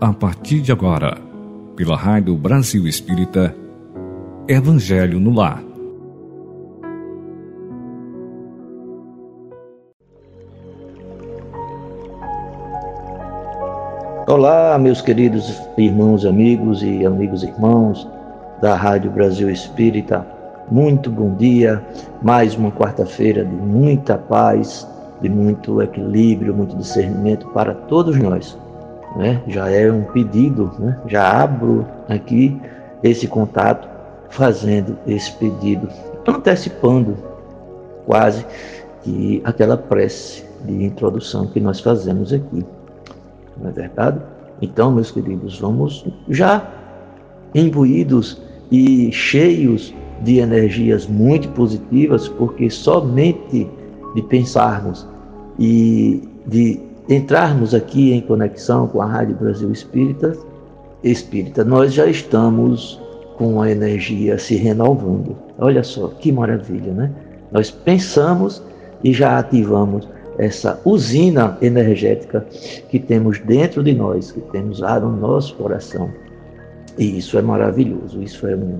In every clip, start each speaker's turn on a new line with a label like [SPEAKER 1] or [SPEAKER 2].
[SPEAKER 1] A partir de agora, pela Rádio Brasil Espírita, Evangelho no Lar.
[SPEAKER 2] Olá, meus queridos irmãos, amigos e amigos irmãos da Rádio Brasil Espírita. Muito bom dia. Mais uma quarta-feira de muita paz, de muito equilíbrio, muito discernimento para todos nós. Né? Já é um pedido, né? já abro aqui esse contato, fazendo esse pedido, antecipando quase que aquela prece de introdução que nós fazemos aqui. Não é verdade? Então, meus queridos, vamos já imbuídos e cheios de energias muito positivas, porque somente de pensarmos e de entrarmos aqui em conexão com a Rádio Brasil Espírita, Espírita, nós já estamos com a energia se renovando. Olha só que maravilha, né? Nós pensamos e já ativamos essa usina energética que temos dentro de nós, que temos lá no nosso coração. E isso é maravilhoso, isso é, um,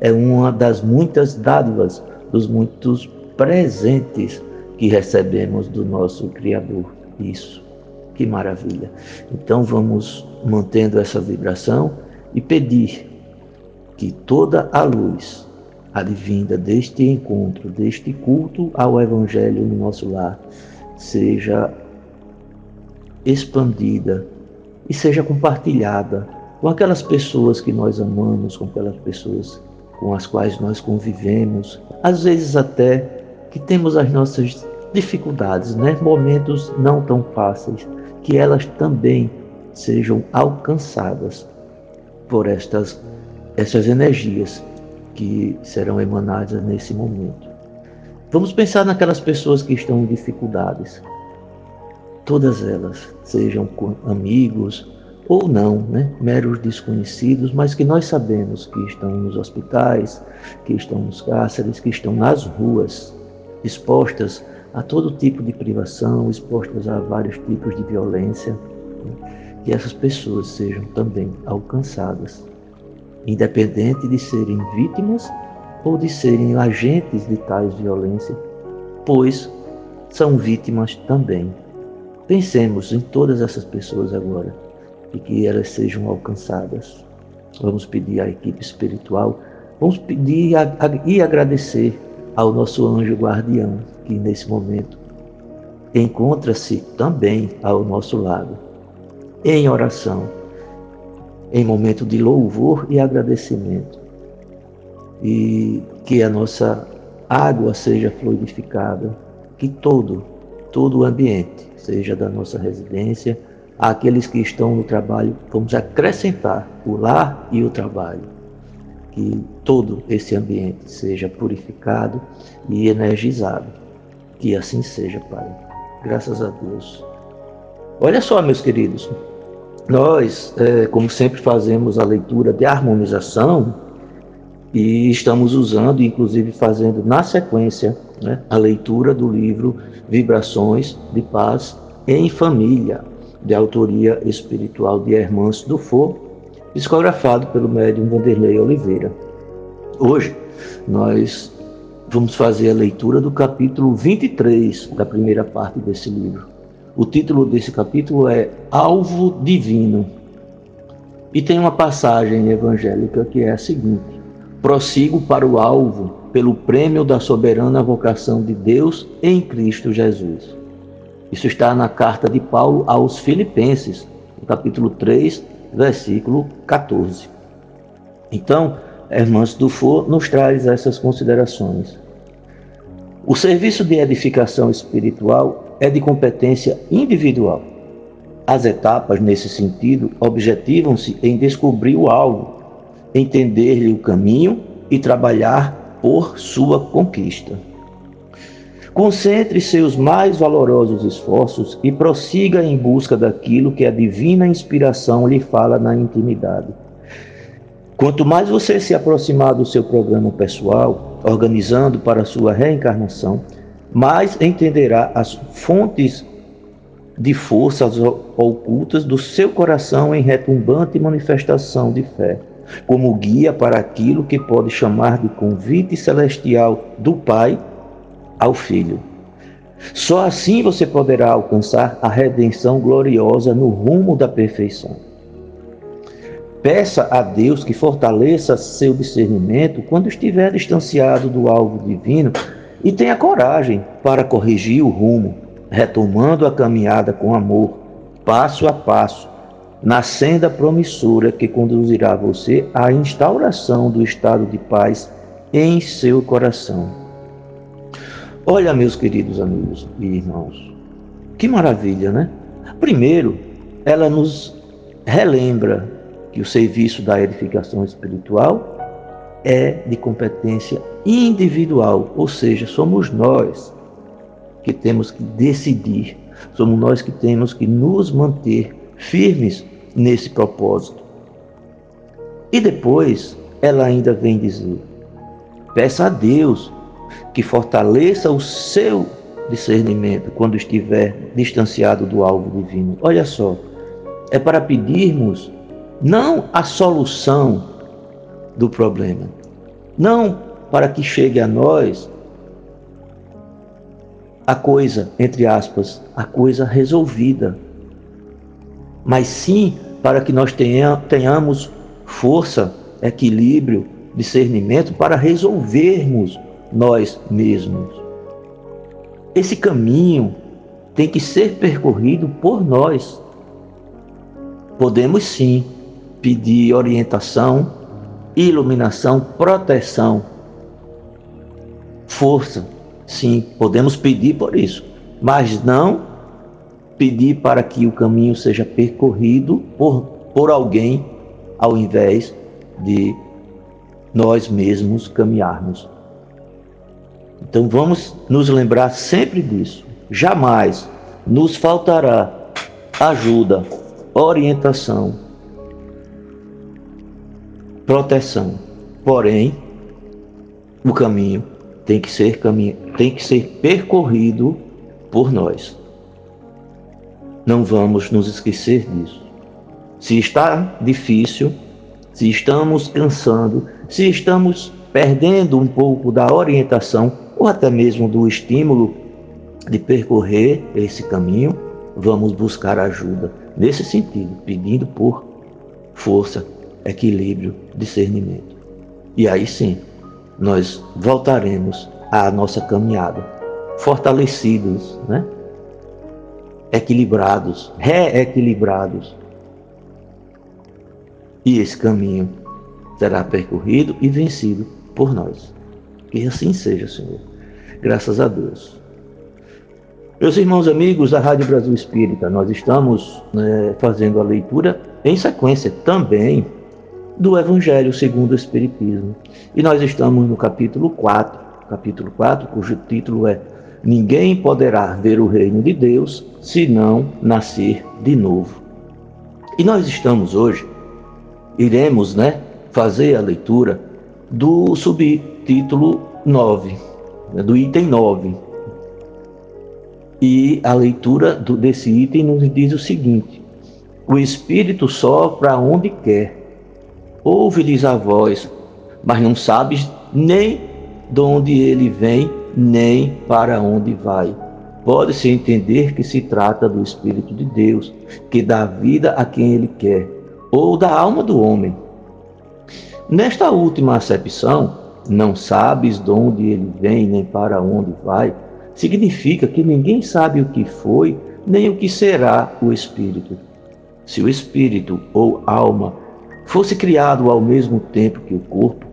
[SPEAKER 2] é uma das muitas dádivas, dos muitos presentes que recebemos do nosso Criador. Isso, que maravilha. Então vamos mantendo essa vibração e pedir que toda a luz advinda deste encontro, deste culto ao Evangelho no nosso lar, seja expandida e seja compartilhada com aquelas pessoas que nós amamos, com aquelas pessoas com as quais nós convivemos, às vezes até que temos as nossas dificuldades, né? momentos não tão fáceis, que elas também sejam alcançadas por estas, essas energias que serão emanadas nesse momento. Vamos pensar naquelas pessoas que estão em dificuldades. Todas elas, sejam amigos ou não, né? meros desconhecidos, mas que nós sabemos que estão nos hospitais, que estão nos cárceres, que estão nas ruas, expostas a todo tipo de privação, expostas a vários tipos de violência, né? que essas pessoas sejam também alcançadas, independente de serem vítimas ou de serem agentes de tais violência, pois são vítimas também. Pensemos em todas essas pessoas agora e que elas sejam alcançadas. Vamos pedir à equipe espiritual, vamos pedir e agradecer ao nosso anjo guardião, que nesse momento encontra-se também ao nosso lado, em oração, em momento de louvor e agradecimento. E que a nossa água seja fluidificada, que todo, todo o ambiente, seja da nossa residência, aqueles que estão no trabalho, vamos acrescentar o lar e o trabalho que todo esse ambiente seja purificado e energizado. Que assim seja, Pai. Graças a Deus. Olha só, meus queridos, nós, é, como sempre, fazemos a leitura de harmonização e estamos usando, inclusive fazendo na sequência, né, a leitura do livro Vibrações de Paz em Família, de autoria espiritual de Hermance Dufour, psicografado pelo médium Vanderlei Oliveira. Hoje nós vamos fazer a leitura do capítulo 23 da primeira parte desse livro. O título desse capítulo é Alvo Divino. E tem uma passagem evangélica que é a seguinte: Prossigo para o alvo pelo prêmio da soberana vocação de Deus em Cristo Jesus. Isso está na carta de Paulo aos Filipenses, no capítulo 3, versículo 14. Então, Hermãos Dufour nos traz essas considerações. O serviço de edificação espiritual é de competência individual. As etapas, nesse sentido, objetivam-se em descobrir o alvo, entender-lhe o caminho e trabalhar por sua conquista. Concentre seus mais valorosos esforços e prossiga em busca daquilo que a divina inspiração lhe fala na intimidade. Quanto mais você se aproximar do seu programa pessoal, organizando para sua reencarnação, mais entenderá as fontes de forças ocultas do seu coração em retumbante manifestação de fé, como guia para aquilo que pode chamar de convite celestial do Pai ao Filho. Só assim você poderá alcançar a redenção gloriosa no rumo da perfeição. Peça a Deus que fortaleça seu discernimento quando estiver distanciado do alvo divino e tenha coragem para corrigir o rumo retomando a caminhada com amor, passo a passo, na senda promissora que conduzirá você à instauração do estado de paz em seu coração. Olha, meus queridos amigos e irmãos, que maravilha, né? Primeiro, ela nos relembra que o serviço da edificação espiritual é de competência individual, ou seja, somos nós que temos que decidir, somos nós que temos que nos manter firmes nesse propósito. E depois ela ainda vem dizer: peça a Deus que fortaleça o seu discernimento quando estiver distanciado do alvo divino. Olha só, é para pedirmos não a solução do problema, não para que chegue a nós a coisa, entre aspas, a coisa resolvida, mas sim para que nós tenhamos força, equilíbrio, discernimento para resolvermos nós mesmos. Esse caminho tem que ser percorrido por nós. Podemos sim pedir orientação, iluminação, proteção, força Sim, podemos pedir por isso, mas não pedir para que o caminho seja percorrido por, por alguém, ao invés de nós mesmos caminharmos. Então vamos nos lembrar sempre disso. Jamais nos faltará ajuda, orientação, proteção. Porém, o caminho tem que ser caminho, tem que ser percorrido por nós. Não vamos nos esquecer disso. Se está difícil, se estamos cansando, se estamos perdendo um pouco da orientação ou até mesmo do estímulo de percorrer esse caminho, vamos buscar ajuda nesse sentido, pedindo por força, equilíbrio, discernimento. E aí sim, nós voltaremos à nossa caminhada, fortalecidos, né? equilibrados, reequilibrados. E esse caminho será percorrido e vencido por nós. Que assim seja, Senhor. Graças a Deus. Meus irmãos amigos da Rádio Brasil Espírita, nós estamos né, fazendo a leitura em sequência também do Evangelho segundo o Espiritismo. E nós estamos no capítulo 4, capítulo 4, cujo título é Ninguém poderá ver o reino de Deus se não nascer de novo. E nós estamos hoje, iremos né, fazer a leitura do subtítulo 9, né, do item 9. E a leitura do, desse item nos diz o seguinte: O Espírito sopra onde quer ouve-lhes a voz, mas não sabes nem de onde ele vem, nem para onde vai. Pode-se entender que se trata do Espírito de Deus, que dá vida a quem ele quer, ou da alma do homem. Nesta última acepção, não sabes de onde ele vem, nem para onde vai, significa que ninguém sabe o que foi, nem o que será o Espírito. Se o Espírito ou alma fosse criado ao mesmo tempo que o corpo,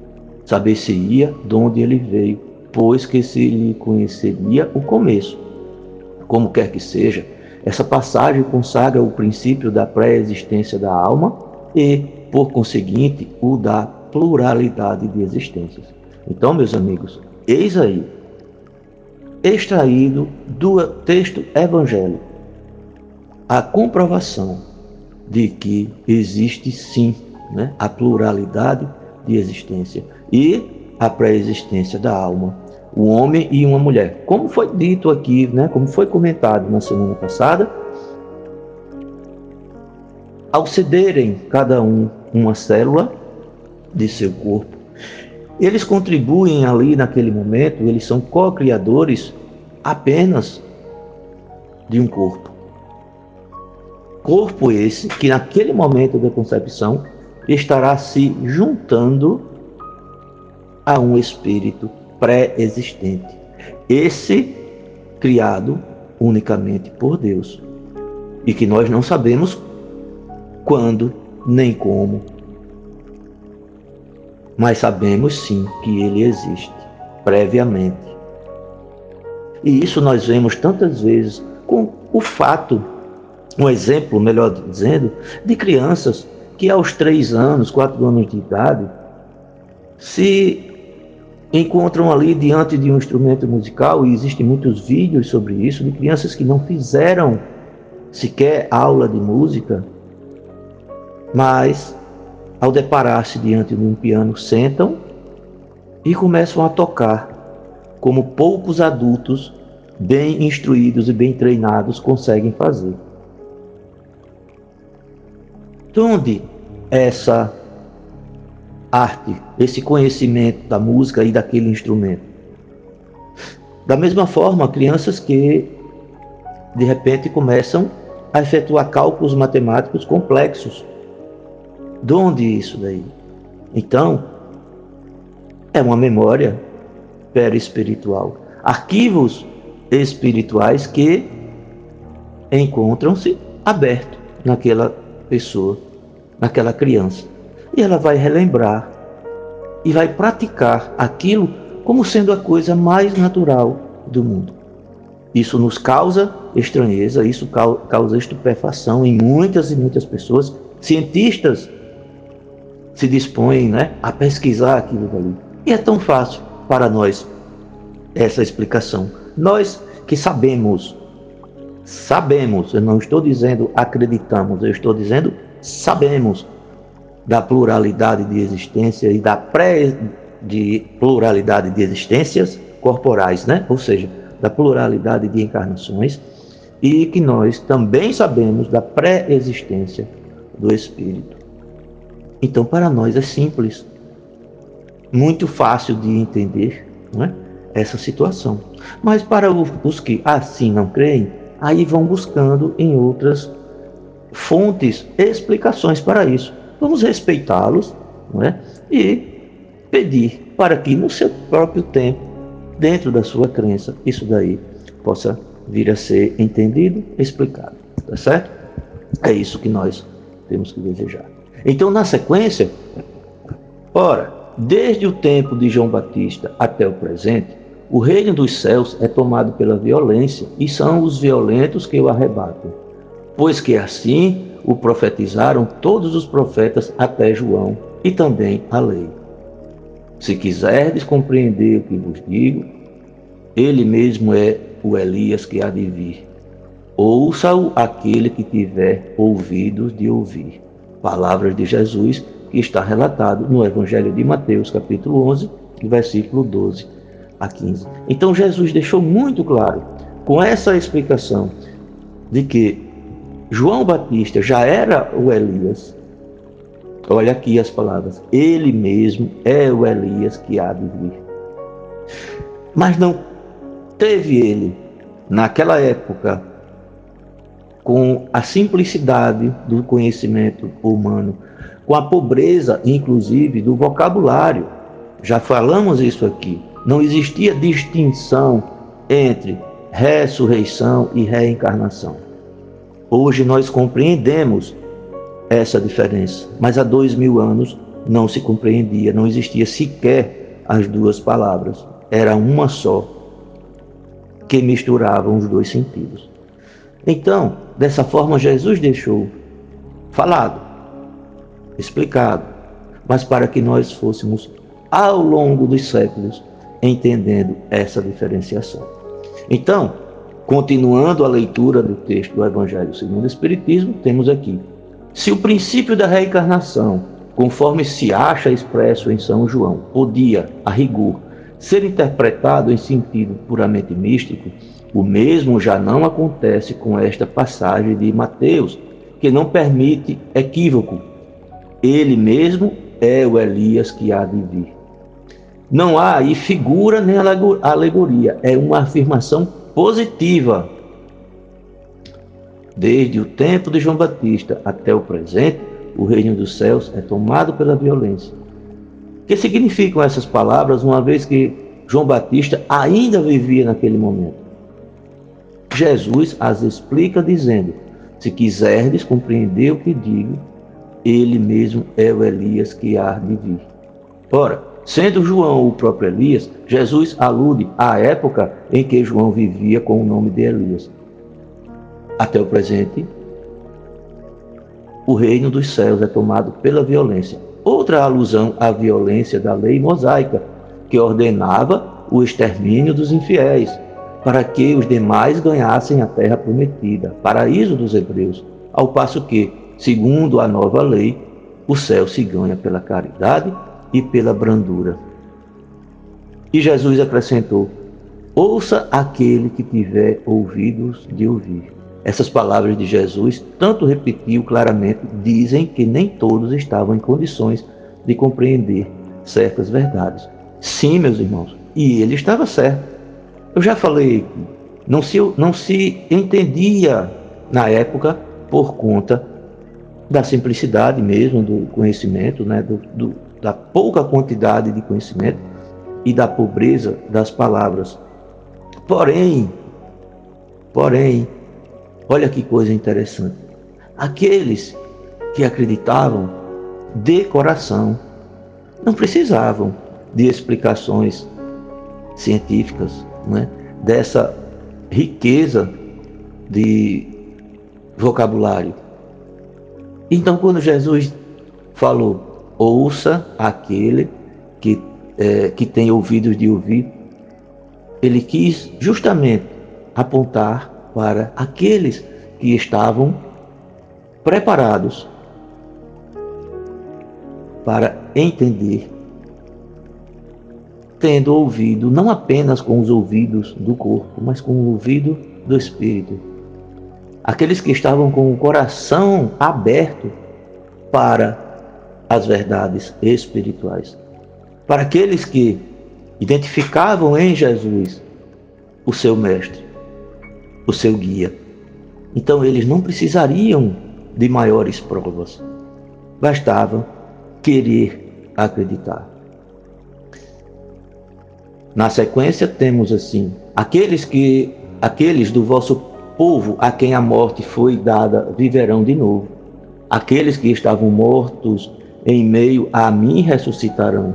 [SPEAKER 2] saber-se-ia de onde ele veio, pois que se lhe conheceria o começo. Como quer que seja, essa passagem consagra o princípio da pré-existência da alma e, por conseguinte, o da pluralidade de existências. Então, meus amigos, eis aí, extraído do texto evangélico, a comprovação de que existe sim né? a pluralidade de existência e a pré-existência da alma, o homem e uma mulher. Como foi dito aqui, né? como foi comentado na semana passada, ao cederem cada um uma célula de seu corpo, eles contribuem ali naquele momento, eles são co-criadores apenas de um corpo. Corpo esse que naquele momento da concepção estará se juntando a um espírito pré-existente. Esse criado unicamente por Deus. E que nós não sabemos quando nem como. Mas sabemos sim que ele existe previamente. E isso nós vemos tantas vezes com o fato, um exemplo, melhor dizendo, de crianças que aos três anos, quatro anos de idade, se encontram ali diante de um instrumento musical, e existem muitos vídeos sobre isso, de crianças que não fizeram sequer aula de música, mas ao deparar-se diante de um piano, sentam e começam a tocar, como poucos adultos bem instruídos e bem treinados conseguem fazer. De onde essa arte, esse conhecimento da música e daquele instrumento? Da mesma forma, crianças que de repente começam a efetuar cálculos matemáticos complexos. De onde isso daí? Então, é uma memória perispiritual. Arquivos espirituais que encontram-se abertos naquela pessoa, naquela criança. E ela vai relembrar e vai praticar aquilo como sendo a coisa mais natural do mundo. Isso nos causa estranheza, isso causa estupefação em muitas e muitas pessoas. Cientistas se dispõem né, a pesquisar aquilo dali. E é tão fácil para nós essa explicação. Nós que sabemos, sabemos, eu não estou dizendo acreditamos, eu estou dizendo sabemos da pluralidade de existência e da pré de pluralidade de existências corporais, né? Ou seja, da pluralidade de encarnações e que nós também sabemos da pré-existência do espírito. Então, para nós é simples, muito fácil de entender, não é? essa situação. Mas para os que assim não creem, aí vão buscando em outras fontes explicações para isso. Vamos respeitá-los é? e pedir para que no seu próprio tempo, dentro da sua crença, isso daí possa vir a ser entendido, explicado. Tá certo? É isso que nós temos que desejar. Então, na sequência, ora, desde o tempo de João Batista até o presente, o reino dos céus é tomado pela violência, e são os violentos que o arrebatam. Pois que assim o profetizaram todos os profetas até João, e também a lei. Se quiserdes compreender o que vos digo, ele mesmo é o Elias que há de vir. Ouça-o aquele que tiver ouvidos de ouvir. Palavras de Jesus que está relatado no Evangelho de Mateus, capítulo 11, versículo 12 a 15. Então Jesus deixou muito claro, com essa explicação, de que João Batista já era o Elias. Olha aqui as palavras. Ele mesmo é o Elias que há de vir. Mas não teve ele, naquela época, com a simplicidade do conhecimento humano, com a pobreza, inclusive, do vocabulário. Já falamos isso aqui. Não existia distinção entre ressurreição e reencarnação. Hoje nós compreendemos essa diferença, mas há dois mil anos não se compreendia, não existia sequer as duas palavras. Era uma só que misturava os dois sentidos. Então, dessa forma, Jesus deixou falado, explicado, mas para que nós fôssemos, ao longo dos séculos, entendendo essa diferenciação. Então, continuando a leitura do texto do Evangelho segundo o Espiritismo, temos aqui: se o princípio da reencarnação, conforme se acha expresso em São João, podia, a rigor, ser interpretado em sentido puramente místico, o mesmo já não acontece com esta passagem de Mateus, que não permite equívoco. Ele mesmo é o Elias que há de vir. Não há aí figura nem alegoria, é uma afirmação positiva. Desde o tempo de João Batista até o presente, o reino dos céus é tomado pela violência. O que significam essas palavras, uma vez que João Batista ainda vivia naquele momento? Jesus as explica dizendo: Se quiserdes compreender o que digo, ele mesmo é o Elias que há de vir. Ora, sendo João o próprio Elias, Jesus alude à época em que João vivia com o nome de Elias. Até o presente, o reino dos céus é tomado pela violência. Outra alusão à violência da lei mosaica, que ordenava o extermínio dos infiéis, para que os demais ganhassem a terra prometida, paraíso dos hebreus, ao passo que, segundo a nova lei, o céu se ganha pela caridade e pela brandura. E Jesus acrescentou: Ouça aquele que tiver ouvidos de ouvir. Essas palavras de Jesus, tanto repetiu claramente, dizem que nem todos estavam em condições de compreender certas verdades. Sim, meus irmãos, e ele estava certo. Eu já falei que não se, não se entendia na época por conta da simplicidade mesmo do conhecimento, né, do, do, da pouca quantidade de conhecimento e da pobreza das palavras. Porém, porém, olha que coisa interessante. Aqueles que acreditavam de coração não precisavam de explicações científicas, né, dessa riqueza de vocabulário. Então, quando Jesus falou, ouça aquele que, é, que tem ouvidos de ouvir, ele quis justamente apontar para aqueles que estavam preparados para entender tendo ouvido não apenas com os ouvidos do corpo, mas com o ouvido do espírito. Aqueles que estavam com o coração aberto para as verdades espirituais. Para aqueles que identificavam em Jesus o seu mestre, o seu guia. Então eles não precisariam de maiores provas. Bastava querer acreditar. Na sequência temos assim: aqueles que aqueles do vosso povo a quem a morte foi dada viverão de novo. Aqueles que estavam mortos em meio a mim ressuscitarão.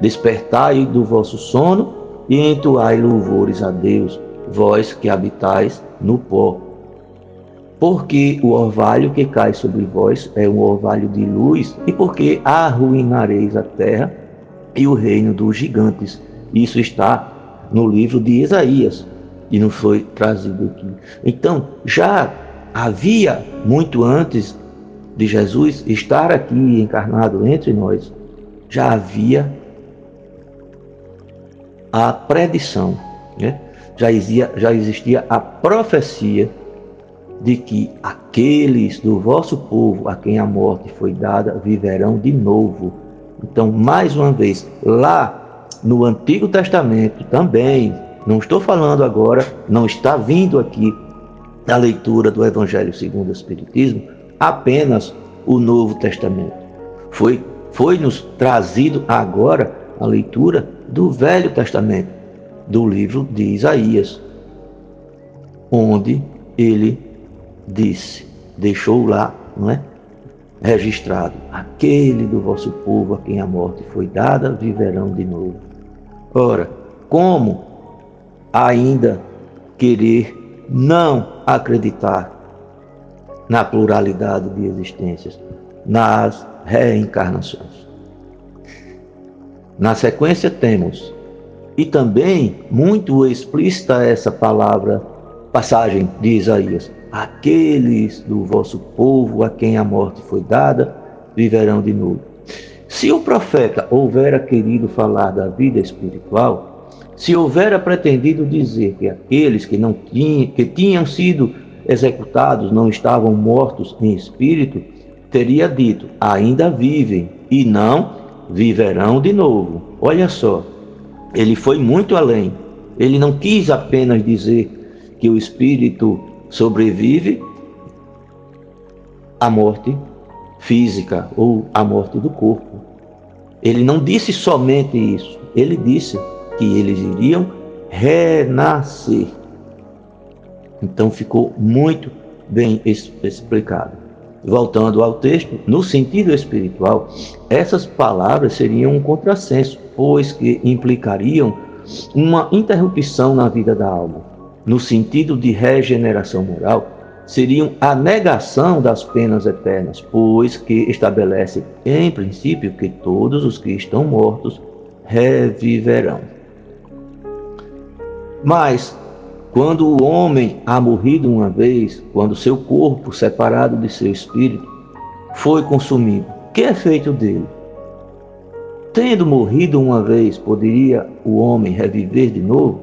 [SPEAKER 2] Despertai do vosso sono e entoai louvores a Deus, vós que habitais no pó. Porque o orvalho que cai sobre vós é um orvalho de luz, e porque arruinareis a terra e o reino dos gigantes isso está no livro de Isaías e não foi trazido aqui. Então, já havia muito antes de Jesus estar aqui encarnado entre nós, já havia a predição, né? já, existia, já existia a profecia de que aqueles do vosso povo a quem a morte foi dada viverão de novo. Então, mais uma vez, lá no Antigo Testamento também, não estou falando agora, não está vindo aqui a leitura do Evangelho segundo o Espiritismo, apenas o Novo Testamento. Foi, foi nos trazido agora a leitura do Velho Testamento, do livro de Isaías, onde ele disse, deixou lá, não é? Registrado: aquele do vosso povo a quem a morte foi dada viverão de novo. Ora, como ainda querer não acreditar na pluralidade de existências, nas reencarnações? Na sequência temos, e também muito explícita essa palavra, passagem de Isaías: aqueles do vosso povo a quem a morte foi dada viverão de novo. Se o profeta houvera querido falar da vida espiritual, se houvera pretendido dizer que aqueles que não tinham, que tinham sido executados não estavam mortos em espírito, teria dito: ainda vivem e não viverão de novo. Olha só, ele foi muito além. Ele não quis apenas dizer que o espírito sobrevive à morte física ou à morte do corpo. Ele não disse somente isso, ele disse que eles iriam renascer. Então ficou muito bem explicado. Voltando ao texto, no sentido espiritual, essas palavras seriam um contrassenso, pois que implicariam uma interrupção na vida da alma. No sentido de regeneração moral, seriam a negação das penas eternas, pois que estabelece em princípio que todos os que estão mortos reviverão. Mas quando o homem há morrido uma vez, quando seu corpo, separado de seu espírito, foi consumido, que é feito dele? Tendo morrido uma vez, poderia o homem reviver de novo?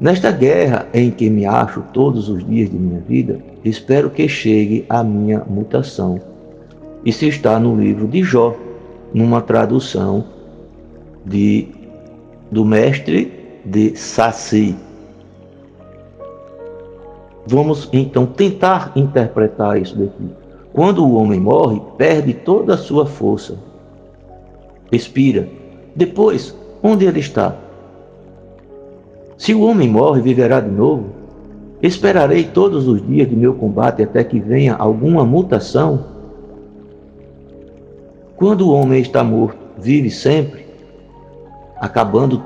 [SPEAKER 2] Nesta guerra em que me acho todos os dias de minha vida, espero que chegue a minha mutação. Isso está no livro de Jó, numa tradução de, do mestre de Saci. Vamos então tentar interpretar isso daqui. Quando o homem morre, perde toda a sua força. Expira. Depois, onde ele está? Se o homem morre, viverá de novo? Esperarei todos os dias de meu combate até que venha alguma mutação? Quando o homem está morto, vive sempre, acabando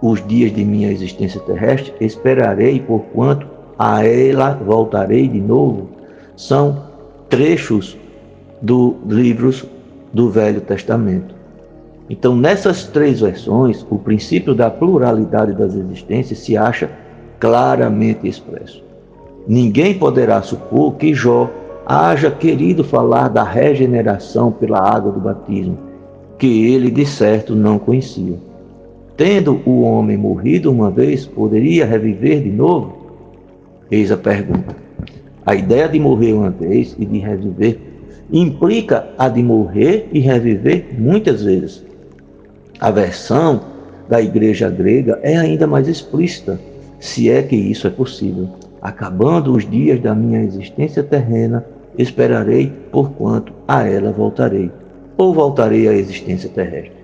[SPEAKER 2] os dias de minha existência terrestre, esperarei por quanto a ela voltarei de novo, são trechos dos livros do Velho Testamento. Então, nessas três versões, o princípio da pluralidade das existências se acha claramente expresso. Ninguém poderá supor que Jó haja querido falar da regeneração pela água do batismo, que ele de certo não conhecia. Tendo o homem morrido uma vez, poderia reviver de novo? Eis a pergunta. A ideia de morrer uma vez e de reviver implica a de morrer e reviver muitas vezes. A versão da igreja grega é ainda mais explícita, se é que isso é possível. Acabando os dias da minha existência terrena, esperarei por quanto a ela voltarei, ou voltarei à existência terrestre.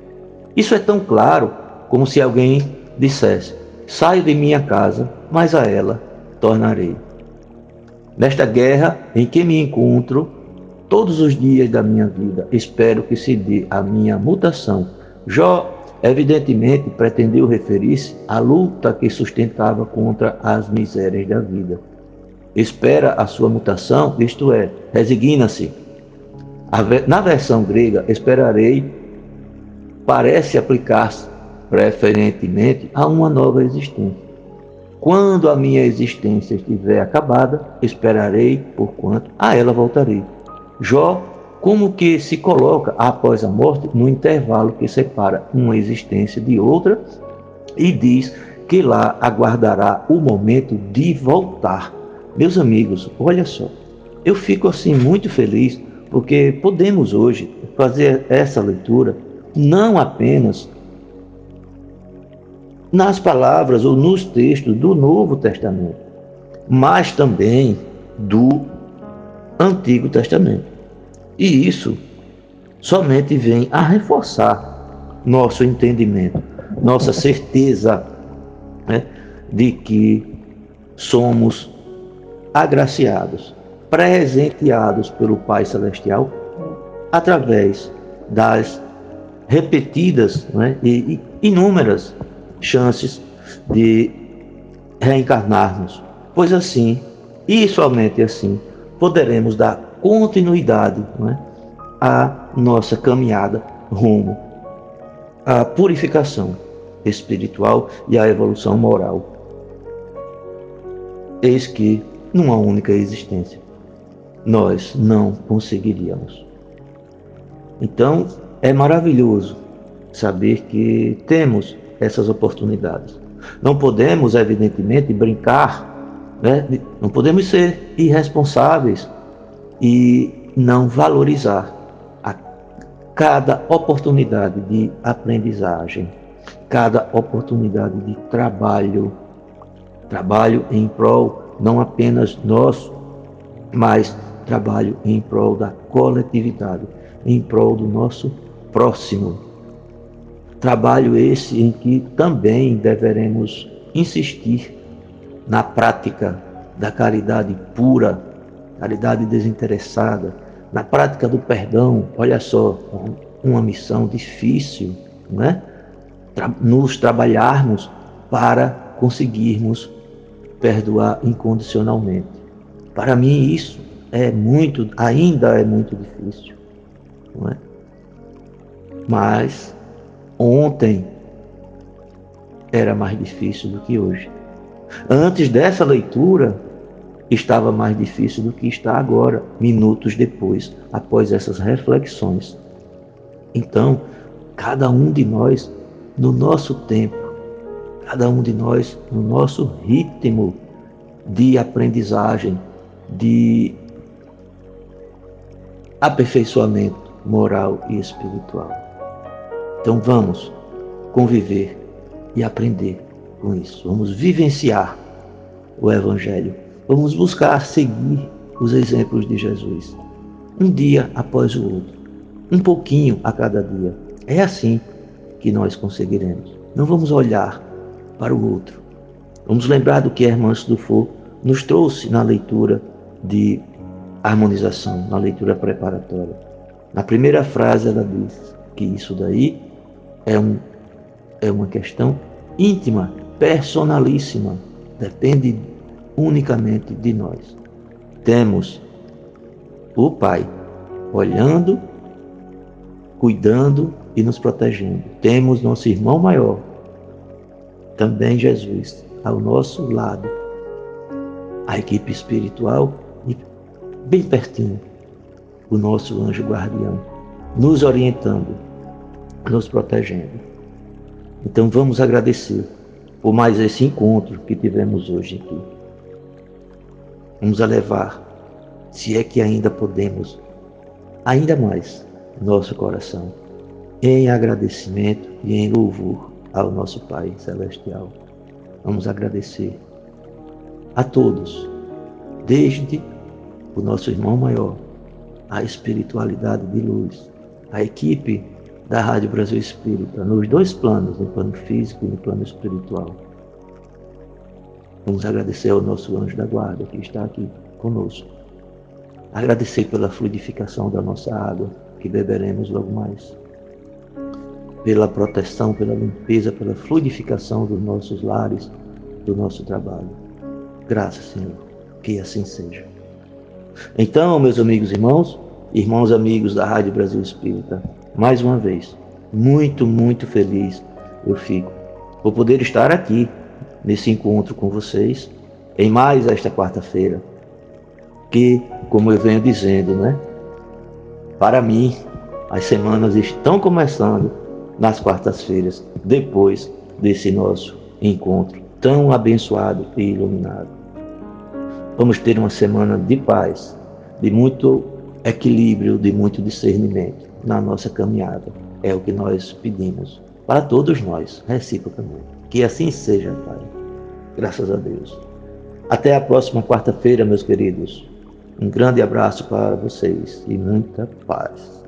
[SPEAKER 2] Isso é tão claro como se alguém dissesse: Saio de minha casa, mas a ela tornarei. Nesta guerra em que me encontro, todos os dias da minha vida, espero que se dê a minha mutação. Jó, evidentemente, pretendeu referir-se à luta que sustentava contra as misérias da vida. Espera a sua mutação, isto é, resigna-se. Na versão grega, esperarei parece aplicar-se preferentemente a uma nova existência. Quando a minha existência estiver acabada, esperarei, porquanto a ela voltarei. Jó, como que se coloca após a morte no intervalo que separa uma existência de outra e diz que lá aguardará o momento de voltar. Meus amigos, olha só, eu fico assim muito feliz porque podemos hoje fazer essa leitura não apenas nas palavras ou nos textos do Novo Testamento, mas também do Antigo Testamento. E isso somente vem a reforçar nosso entendimento, nossa certeza né, de que somos agraciados, presenteados pelo Pai Celestial através das repetidas né, e inúmeras chances de reencarnarmos, pois assim, e somente assim, poderemos dar continuidade é, à nossa caminhada rumo à purificação espiritual e à evolução moral. Eis que, numa única existência, nós não conseguiríamos. Então, é maravilhoso saber que temos essas oportunidades. Não podemos, evidentemente, brincar Né? Não podemos ser irresponsáveis e não valorizar a cada oportunidade de aprendizagem, cada oportunidade de trabalho, trabalho em prol não apenas nosso, mas trabalho em prol da coletividade, em prol do nosso próximo. Trabalho esse em que também deveremos insistir na prática da caridade pura, caridade desinteressada, na prática do perdão. Olha só, uma missão difícil, né? Nos trabalharmos para conseguirmos perdoar incondicionalmente. Para mim isso é muito, ainda é muito difícil, não é? Mas ontem era mais difícil do que hoje. Antes dessa leitura, estava mais difícil do que está agora, minutos depois, após essas reflexões. Então, cada um de nós, no nosso tempo, cada um de nós, no nosso ritmo de aprendizagem, de aperfeiçoamento moral e espiritual. Então, vamos conviver e aprender com isso. Vamos vivenciar o Evangelho. Vamos buscar seguir os exemplos de Jesus, um dia após o outro, um pouquinho a cada dia. É assim que nós conseguiremos. Não vamos olhar para o outro. Vamos lembrar do que a irmã Dufour nos trouxe na leitura de harmonização, na leitura preparatória. Na primeira frase ela diz que isso daí é, um, é uma questão íntima personalíssima, depende unicamente de nós. Temos o Pai olhando, cuidando e nos protegendo. Temos nosso irmão maior, também Jesus, ao nosso lado. A equipe espiritual bem pertinho, o nosso anjo guardião, nos orientando, nos protegendo. Então vamos agradecer por mais esse encontro que tivemos hoje aqui. Vamos elevar, se é que ainda podemos, ainda mais nosso coração em agradecimento e em louvor ao nosso Pai Celestial. Vamos agradecer a todos, desde o nosso irmão maior, a espiritualidade de luz, a equipe da Rádio Brasil Espírita, nos dois planos, no plano físico e no plano espiritual. Vamos agradecer ao nosso anjo da guarda que está aqui conosco. Agradecer pela fluidificação da nossa água, que beberemos logo mais. Pela proteção, pela limpeza, pela fluidificação dos nossos lares, do nosso trabalho. Graças, Senhor, que assim seja. Então, meus amigos e irmãos, irmãos amigos da Rádio Brasil Espírita, mais uma vez, muito, muito feliz eu fico por poder estar aqui nesse encontro com vocês em mais esta quarta-feira, que, como eu venho dizendo, né? Para mim, as semanas estão começando nas quartas-feiras, depois desse nosso encontro tão abençoado e iluminado. Vamos ter uma semana de paz, de muito equilíbrio, de muito discernimento na nossa caminhada. É o que nós pedimos para todos nós, reciprocamente. Que assim seja, Pai. Graças a Deus. Até a próxima quarta-feira, meus queridos. Um grande abraço para vocês e muita paz.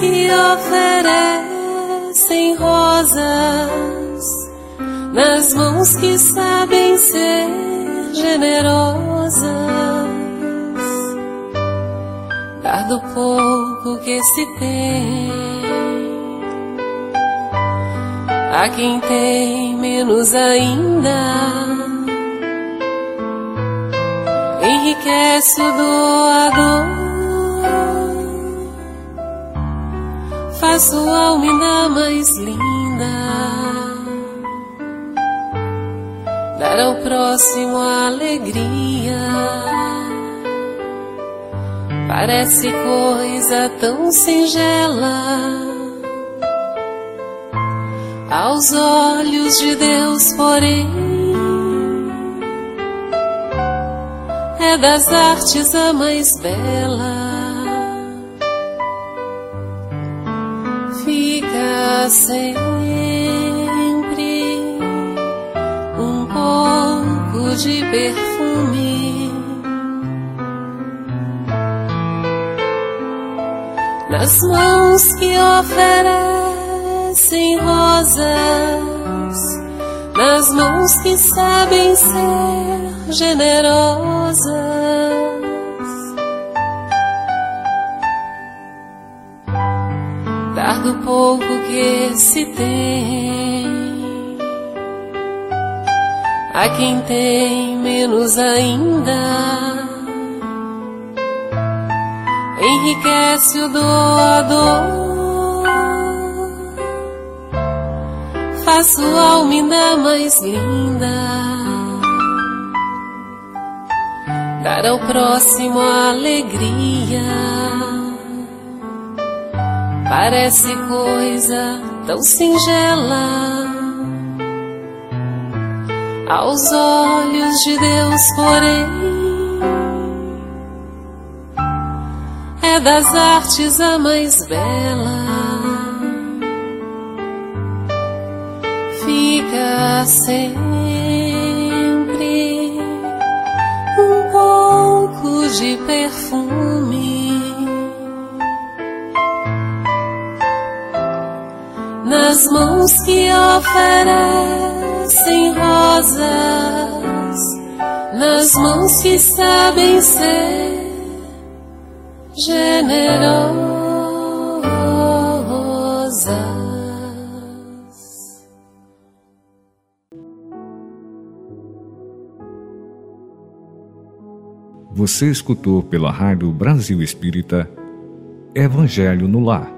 [SPEAKER 3] Que oferecem rosas nas mãos que sabem ser generosas, dar do pouco que se tem a quem tem menos ainda. Enriquece o doador. Faz sua alma mais linda dar ao próximo alegria. Parece coisa tão singela aos olhos de Deus, porém, é das artes a mais bela. Fica sem de perfume. Nas mãos que oferecem rosas, nas mãos que sabem ser generosas. Que se tem a quem tem menos ainda. Enriquece o doador, sua alma ainda mais linda. Dar ao próximo alegria. Parece coisa tão singela aos olhos de Deus, porém, é das artes a mais bela. Fica sempre um pouco de perfume nas mãos que oferece sem rosas nas mãos que sabem ser generosas.
[SPEAKER 1] Você escutou pela Rádio Brasil Espírita Evangelho no Lar